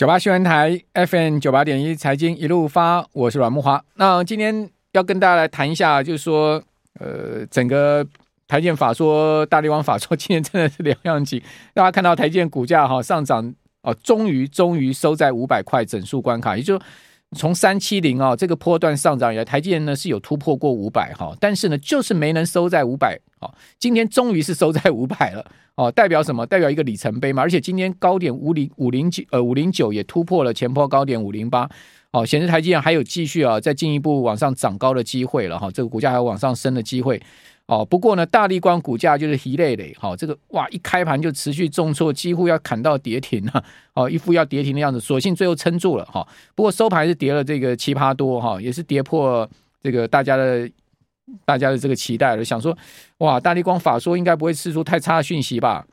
九八新闻台 FM 九八点一财经一路发，我是阮木华。那今天要跟大家来谈一下，就是说，呃，整个台建法说、大力王法说，今天真的是两样情。大家看到台建股价哈上涨哦，终于终于收在五百块整数关卡，也就从三七零啊这个波段上涨以来，台积电呢是有突破过五百哈，但是呢就是没能收在五百。哦，今天终于是收在五百了哦，代表什么？代表一个里程碑嘛。而且今天高点五零五零九呃五零九也突破了前波高点五零八，哦，显示台积电还有继续啊再进一步往上涨高的机会了哈、哦。这个股价还有往上升的机会哦。不过呢，大立光股价就是一累累，好、哦，这个哇一开盘就持续重挫，几乎要砍到跌停了，哦，一副要跌停的样子。所幸最后撑住了哈、哦。不过收盘是跌了这个七趴多哈、哦，也是跌破这个大家的。大家的这个期待了，想说，哇，大立光法说应该不会释出太差的讯息吧？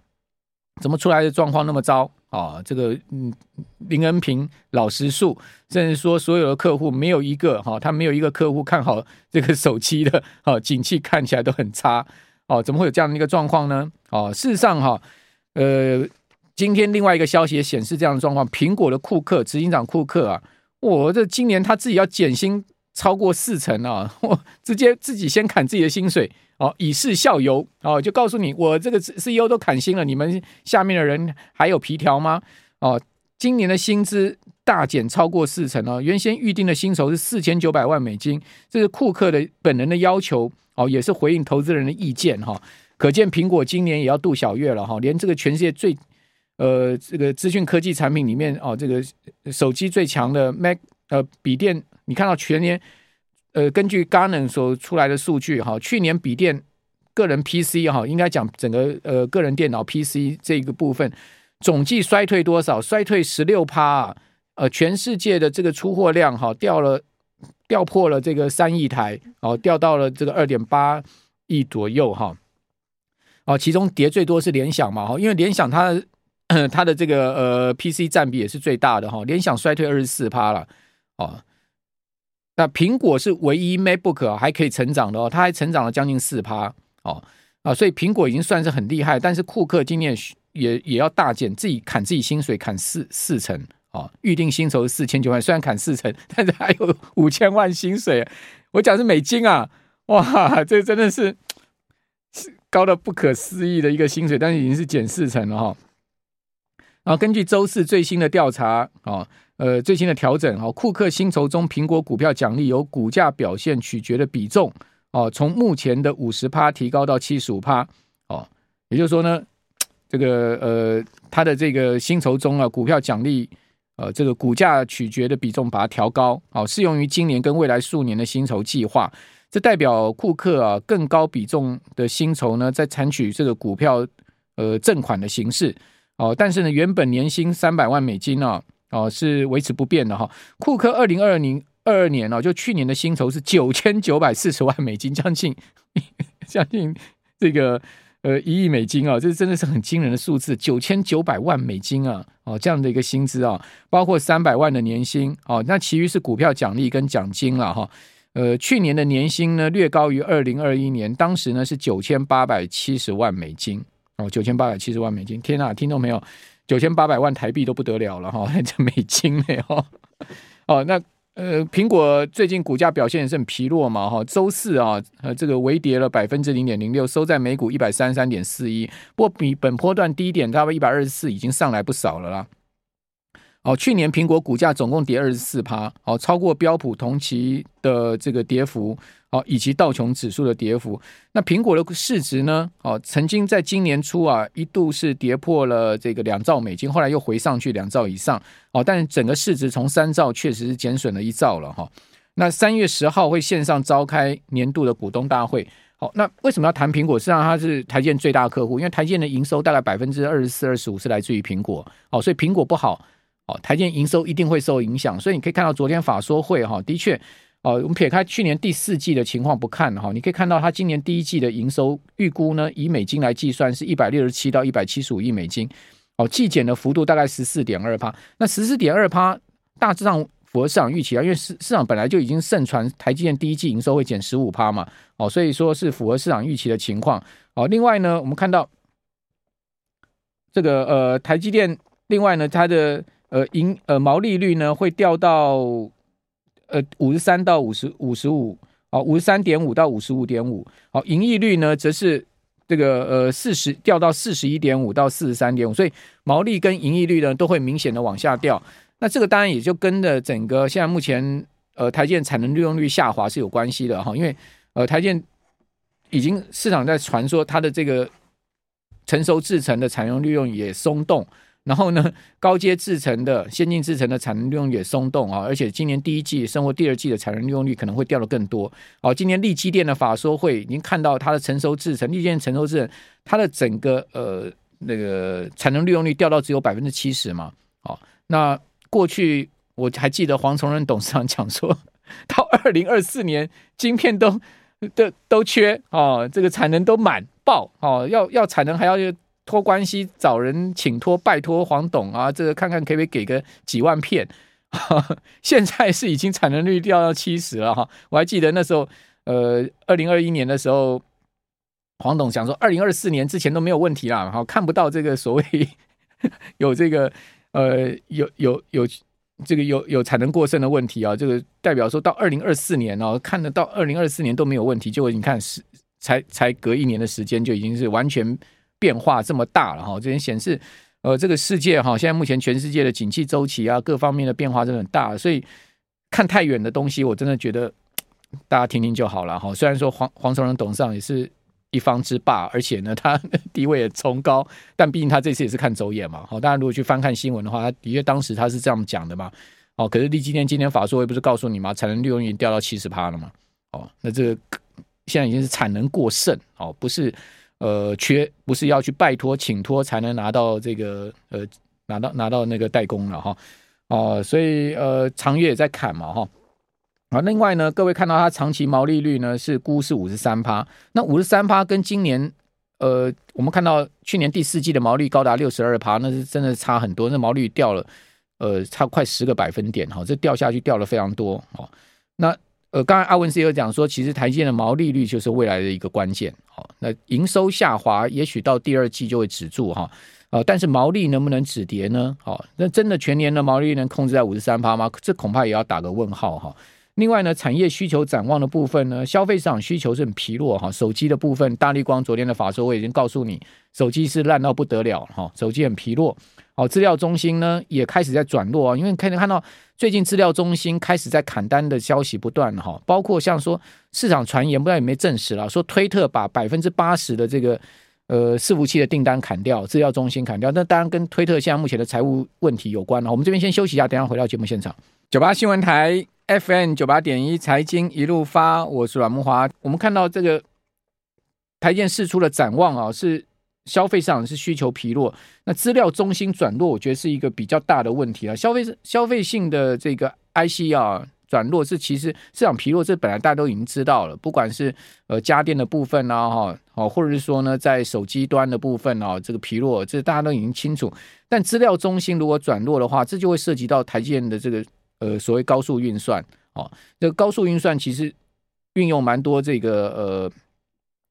怎么出来的状况那么糟啊？这个嗯，林恩平老实述，甚至说所有的客户没有一个哈，他没有一个客户看好这个手机的，哈，景气看起来都很差哦。怎么会有这样的一个状况呢？哦，事实上哈，呃，今天另外一个消息也显示这样的状况，苹果的库克执行长库克啊，我这今年他自己要减薪。超过四成啊！我直接自己先砍自己的薪水哦，以示效尤哦，就告诉你，我这个 CEO 都砍薪了，你们下面的人还有皮条吗？哦，今年的薪资大减超过四成哦，原先预定的薪酬是四千九百万美金，这是库克的本人的要求哦，也是回应投资人的意见哈。可见苹果今年也要度小月了哈，连这个全世界最呃这个资讯科技产品里面哦，这个手机最强的 Mac 呃笔电。你看到全年，呃，根据 g a n n 所出来的数据哈，去年笔电个人 PC 哈，应该讲整个呃个人电脑 PC 这个部分总计衰退多少？衰退十六趴啊！呃，全世界的这个出货量哈掉了，掉破了这个三亿台哦，掉到了这个二点八亿左右哈。哦，其中跌最多是联想嘛哈，因为联想它 它的这个呃 PC 占比也是最大的哈，联想衰退二十四趴了哦。那苹果是唯一 MacBook 还可以成长的哦，它还成长了将近四趴哦啊，所以苹果已经算是很厉害。但是库克今年也也要大减，自己砍自己薪水，砍四四成哦，预定薪酬四千九万，虽然砍四成，但是还有五千万薪水。我讲是美金啊，哇，这真的是高到不可思议的一个薪水，但是已经是减四成了哈。然后根据周四最新的调查啊。呃，最新的调整哈，库克薪酬中苹果股票奖励由股价表现取决的比重哦，从目前的五十趴提高到七十五趴哦，也就是说呢，这个呃，他的这个薪酬中啊，股票奖励呃，这个股价取决的比重把它调高，哦，适用于今年跟未来数年的薪酬计划，这代表库克啊更高比重的薪酬呢，在采取这个股票呃赠款的形式哦，但是呢，原本年薪三百万美金啊。哦是维持不变的哈。库克二零二零二二年哦，就去年的薪酬是九千九百四十万美金，将近将近这个呃一亿美金啊，这真的是很惊人的数字，九千九百万美金啊，哦这样的一个薪资啊，包括三百万的年薪哦，那其余是股票奖励跟奖金了哈。呃，去年的年薪呢略高于二零二一年，当时呢是九千八百七十万美金哦，九千八百七十万美金，天哪，听懂没有？九千八百万台币都不得了了哈，这美金呢哈哦，那呃，苹果最近股价表现也是很疲弱嘛哈，周四啊，呃，这个微跌了百分之零点零六，收在每股一百三十三点四一，不过比本波段低点差不多一百二十四，已经上来不少了啦。哦，去年苹果股价总共跌二十四趴，哦，超过标普同期的这个跌幅。好，以及道琼指数的跌幅。那苹果的市值呢？哦，曾经在今年初啊，一度是跌破了这个两兆美金，后来又回上去两兆以上。哦，但整个市值从三兆确实是减损了一兆了哈。那三月十号会线上召开年度的股东大会。好，那为什么要谈苹果？实际上它是台建最大客户，因为台建的营收大概百分之二十四、二十五是来自于苹果。哦，所以苹果不好，哦，台建营收一定会受影响。所以你可以看到昨天法说会哈，的确。哦，我们撇开去年第四季的情况不看哈，你可以看到它今年第一季的营收预估呢，以美金来计算是一百六十七到一百七十五亿美金，哦，季减的幅度大概十四点二趴，那十四点二趴大致上符合市场预期啊，因为市市场本来就已经盛传台积电第一季营收会减十五趴嘛，哦，所以说是符合市场预期的情况。哦，另外呢，我们看到这个呃台积电，另外呢它的呃盈呃毛利率呢会掉到呃五十三到五十五十五，哦五十三点五到五十五点五，好，盈利率呢则是这个呃四十掉到四十一点五到四十三点五，所以毛利跟盈利率呢都会明显的往下掉。那这个当然也就跟着整个现在目前呃台建产能利用率下滑是有关系的哈，因为呃台建已经市场在传说它的这个。成熟制成的产能利用也松动，然后呢，高阶制程的先进制程的产能利用也松动啊，而且今年第一季、甚或第二季的产能利用率可能会掉得更多。哦，今年力积电的法说会已经看到它的成熟制程，力积电成熟制程它的整个呃那个产能利用率掉到只有百分之七十嘛。哦，那过去我还记得黄崇仁董事长讲说，到 二零二四年晶片都都都缺哦，这个产能都满。爆哦，要要产能还要托关系找人请托拜托黄董啊，这个看看可不可以给个几万片。现在是已经产能率掉到七十了哈，我还记得那时候，呃，二零二一年的时候，黄董想说二零二四年之前都没有问题啦，哈，看不到这个所谓 有这个呃有有有这个有有产能过剩的问题啊，这个代表说到二零二四年哦，看得到二零二四年都没有问题，结果你看是。才才隔一年的时间，就已经是完全变化这么大了哈！这边显示，呃，这个世界哈，现在目前全世界的景气周期啊，各方面的变化真的很大，所以看太远的东西，我真的觉得 大家听听就好了哈。虽然说黄黄崇仁董事长也是一方之霸，而且呢，他地位也崇高，但毕竟他这次也是看走眼嘛。好，大家如果去翻看新闻的话，他的确当时他是这样讲的嘛。哦，可是力积电今天法说会不是告诉你吗？产能利用率掉到七十趴了嘛？哦，那这个。现在已经是产能过剩哦，不是呃缺，不是要去拜托请托才能拿到这个呃拿到拿到那个代工了哈哦，所以呃长月也在砍嘛哈啊，另外呢，各位看到它长期毛利率呢是估是五十三趴，那五十三趴跟今年呃我们看到去年第四季的毛利高达六十二趴，那是真的差很多，那毛利掉了呃差快十个百分点哈，这掉下去掉了非常多哦，那。呃，刚才阿文斯也有讲说，其实台积电的毛利率就是未来的一个关键。好，那营收下滑，也许到第二季就会止住哈。呃，但是毛利能不能止跌呢？好，那真的全年的毛利率能控制在五十三趴吗？这恐怕也要打个问号哈。另外呢，产业需求展望的部分呢，消费市场需求是很疲弱哈。手机的部分，大立光昨天的法说我已经告诉你，手机是烂到不得了哈，手机很疲弱。好，资料中心呢也开始在转弱啊，因为可以看到最近资料中心开始在砍单的消息不断哈，包括像说市场传言，不知道有没有证实了，说推特把百分之八十的这个呃伺服器的订单砍掉，资料中心砍掉，那当然跟推特现在目前的财务问题有关了。我们这边先休息一下，等下回到节目现场。九八新闻台 FM 九八点一财经一路发，我是阮木华。我们看到这个台积电释出的展望啊，是。消费上是需求疲弱，那资料中心转弱，我觉得是一个比较大的问题啊。消费消费性的这个 IC 啊转弱，是其实市场疲弱，这本来大家都已经知道了。不管是呃家电的部分啊，哈，哦，或者是说呢，在手机端的部分啊，这个疲弱，这大家都已经清楚。但资料中心如果转弱的话，这就会涉及到台积电的这个呃所谓高速运算哦。这个高速运算其实运用蛮多这个呃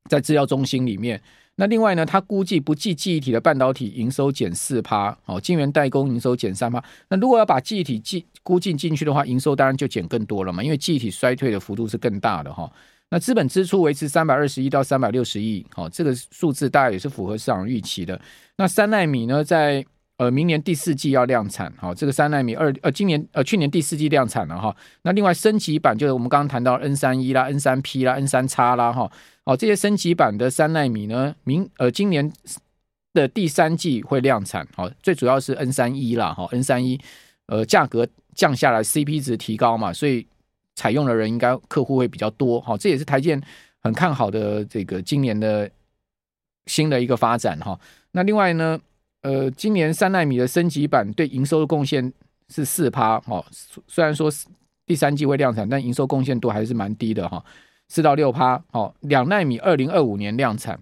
在资料中心里面。那另外呢，它估计不计记忆体的半导体营收减四趴，哦，晶圆代工营收减三趴。那如果要把记忆体计估计进去的话，营收当然就减更多了嘛，因为记忆体衰退的幅度是更大的哈。那资本支出维持三百二十亿到三百六十亿，哦，这个数字大概也是符合市场预期的。那三奈米呢，在呃明年第四季要量产，好，这个三奈米二呃今年呃去年第四季量产了哈。那另外升级版就是我们刚刚谈到 N 三一啦、N 三 P 啦、N 三叉啦哈。好，这些升级版的三奈米呢，明呃今年的第三季会量产。好，最主要是 N 三一啦，哈，N 三一呃价格降下来，CP 值提高嘛，所以采用的人应该客户会比较多。好，这也是台积电很看好的这个今年的新的一个发展哈。那另外呢，呃，今年三奈米的升级版对营收的贡献是四趴。哈，虽然说第三季会量产，但营收贡献度还是蛮低的哈。四到六趴，好，两奈米二零二五年量产，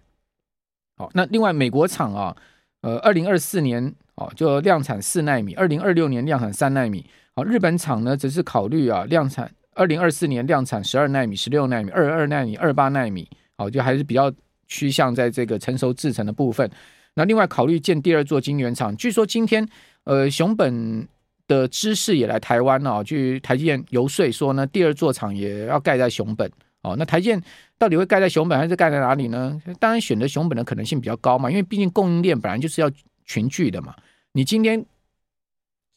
好，那另外美国厂啊，呃，二零二四年哦就量产四奈米，二零二六年量产三奈米，好，日本厂呢则是考虑啊量产二零二四年量产十二奈米、十六奈米、二二奈米、二八奈米，好，就还是比较趋向在这个成熟制程的部分。那另外考虑建第二座晶圆厂，据说今天呃熊本的知识也来台湾哦，去台积电游说说呢，第二座厂也要盖在熊本哦。那台积电到底会盖在熊本还是盖在哪里呢？当然选择熊本的可能性比较高嘛，因为毕竟供应链本来就是要群聚的嘛。你今天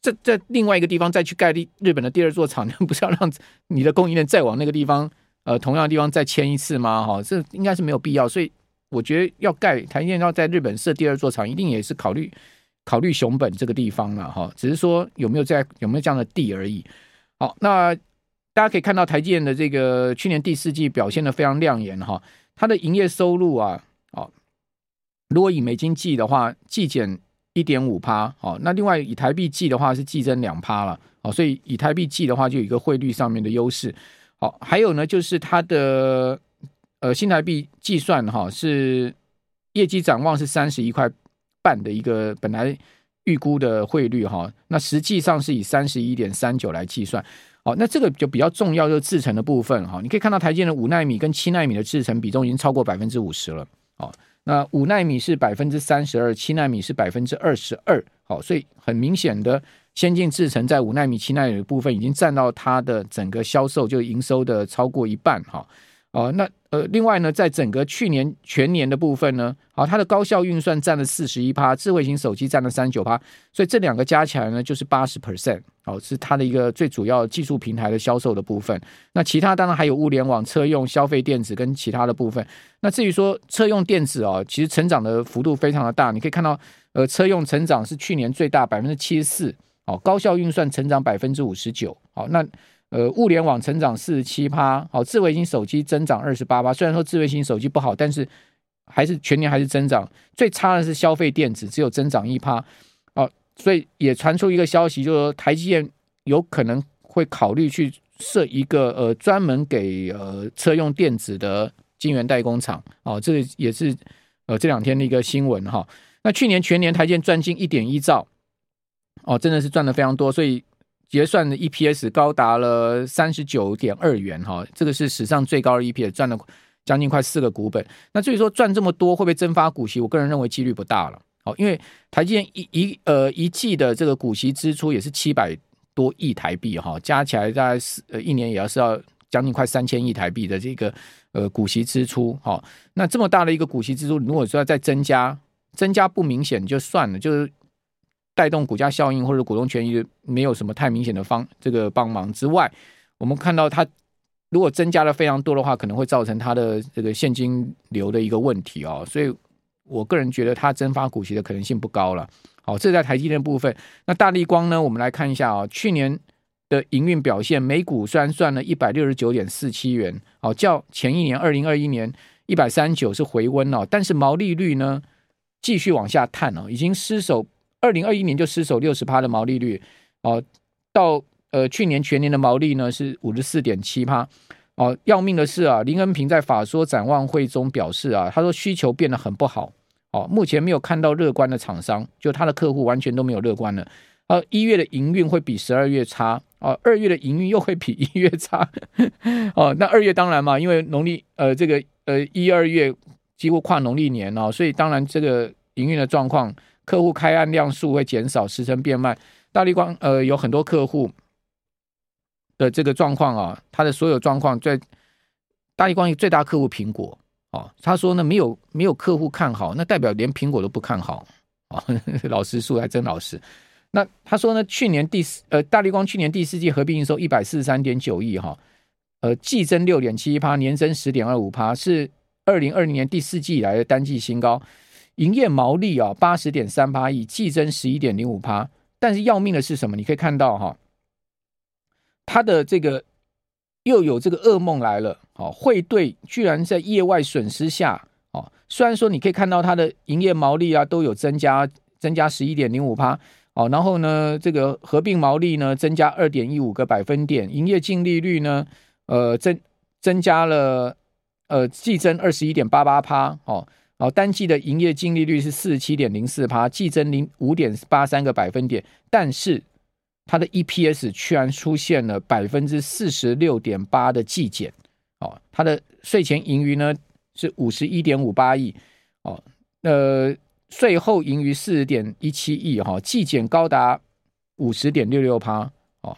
在在另外一个地方再去盖日日本的第二座厂，不是要让你的供应链再往那个地方呃同样的地方再迁一次吗？哈、这应该是没有必要。所以我觉得要盖台积电要在日本设第二座厂，一定也是考虑。考虑熊本这个地方了哈，只是说有没有在有没有这样的地而已。好，那大家可以看到台积电的这个去年第四季表现得非常亮眼哈，它的营业收入啊，哦，如果以美金计的话，季减一点五趴，好，那另外以台币计的话是季增两趴了，好，所以以台币计的话就有一个汇率上面的优势。好，还有呢就是它的呃新台币计算哈是业绩展望是三十一块。半的一个本来预估的汇率哈，那实际上是以三十一点三九来计算。好，那这个就比较重要，就是制程的部分哈。你可以看到台积的五纳米跟七纳米的制程比重已经超过百分之五十了。哦，那五纳米是百分之三十二，七纳米是百分之二十二。好，所以很明显的先进制程在五纳米、七纳米的部分已经占到它的整个销售就营收的超过一半哈。哦，那呃，另外呢，在整个去年全年的部分呢，好，它的高效运算占了四十一趴，智慧型手机占了三十九趴，所以这两个加起来呢，就是八十 percent，好，是它的一个最主要技术平台的销售的部分。那其他当然还有物联网、车用消费电子跟其他的部分。那至于说车用电子哦，其实成长的幅度非常的大，你可以看到，呃，车用成长是去年最大百分之七十四，哦，高效运算成长百分之五十九，好，那。呃，物联网成长四十七趴，好，智慧型手机增长二十八趴。虽然说智慧型手机不好，但是还是全年还是增长。最差的是消费电子，只有增长一趴。哦，所以也传出一个消息，就是说台积电有可能会考虑去设一个呃专门给呃车用电子的晶圆代工厂。哦，这也是呃这两天的一个新闻哈。那去年全年台积电赚进一点一兆，哦，真的是赚的非常多，所以。结算的 EPS 高达了三十九点二元哈，这个是史上最高的 EPS，赚了将近快四个股本。那至于说赚这么多会不会增发股息？我个人认为几率不大了。好，因为台积电一一呃一季的这个股息支出也是七百多亿台币哈，加起来大概是呃一年也要是要将近快三千亿台币的这个呃股息支出。好，那这么大的一个股息支出，如果说要再增加，增加不明显就算了，就是。带动股价效应或者股东权益没有什么太明显的方这个帮忙之外，我们看到它如果增加了非常多的话，可能会造成它的这个现金流的一个问题哦。所以我个人觉得它增发股息的可能性不高了。好，这在台积电部分。那大立光呢？我们来看一下啊，去年的营运表现，每股虽然赚了一百六十九点四七元，好，较前一年二零二一年一百三十九是回温了，但是毛利率呢继续往下探哦，已经失守。二零二一年就失守六十趴的毛利率，哦，到呃去年全年的毛利呢是五十四点七趴，哦，要命的是啊，林恩平在法说展望会中表示啊，他说需求变得很不好，哦，目前没有看到乐观的厂商，就他的客户完全都没有乐观了，呃，一月的营运会比十二月差，哦，二月的营运又会比一月差，哦，那二月当然嘛，因为农历呃这个呃一二月几乎跨农历年哦，所以当然这个营运的状况。客户开案量数会减少，时程变慢。大立光呃有很多客户的这个状况啊，他的所有状况在大立光最大客户苹果哦，他说呢没有没有客户看好，那代表连苹果都不看好啊。老实说还真老实。那他说呢，去年第四呃大立光去年第四季合并营收一百四十三点九亿哈，呃季增六点七一趴，年增十点二五趴，是二零二零年第四季以来的单季新高。营业毛利啊，八十点三八亿，季增十一点零五趴。但是要命的是什么？你可以看到哈，他的这个又有这个噩梦来了。哦，汇兑居然在业外损失下，哦，虽然说你可以看到它的营业毛利啊都有增加，增加十一点零五趴。哦，然后呢，这个合并毛利呢增加二点一五个百分点，营业净利率呢，呃增增加了，呃季增二十一点八八趴。哦。好，单季的营业净利率是四十七点零四趴，季增零五点八三个百分点，但是它的 EPS 居然出现了百分之四十六点八的季减。哦，它的税前盈余呢是五十一点五八亿，哦，呃，税后盈余四十点一七亿，哈，季减高达五十点六六趴哦，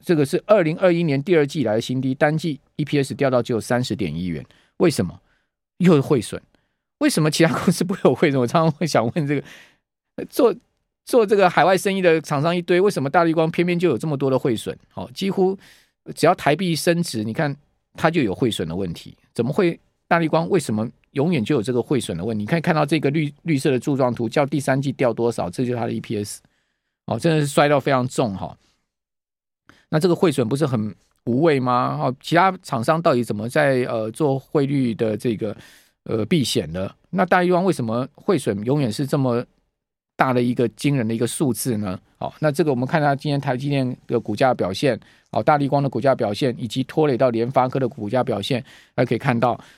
这个是二零二一年第二季以来的新低，单季 EPS 掉到只有三十点一元，为什么？又是汇损？为什么其他公司不会有汇损？我常常会想问这个，做做这个海外生意的厂商一堆，为什么大立光偏偏就有这么多的汇损？哦，几乎只要台币升值，你看它就有汇损的问题，怎么会？大绿光为什么永远就有这个汇损的问题？你可以看到这个绿绿色的柱状图，叫第三季掉多少，这就是它的 EPS，哦，真的是摔到非常重哈。那这个汇损不是很无谓吗？哦，其他厂商到底怎么在呃做汇率的这个呃避险的？那大立光为什么汇损永远是这么大的一个惊人的一个数字呢？好，那这个我们看到今天台积电的股价表现。好，大力光的股价表现，以及拖累到联发科的股价表现，大家可以看到，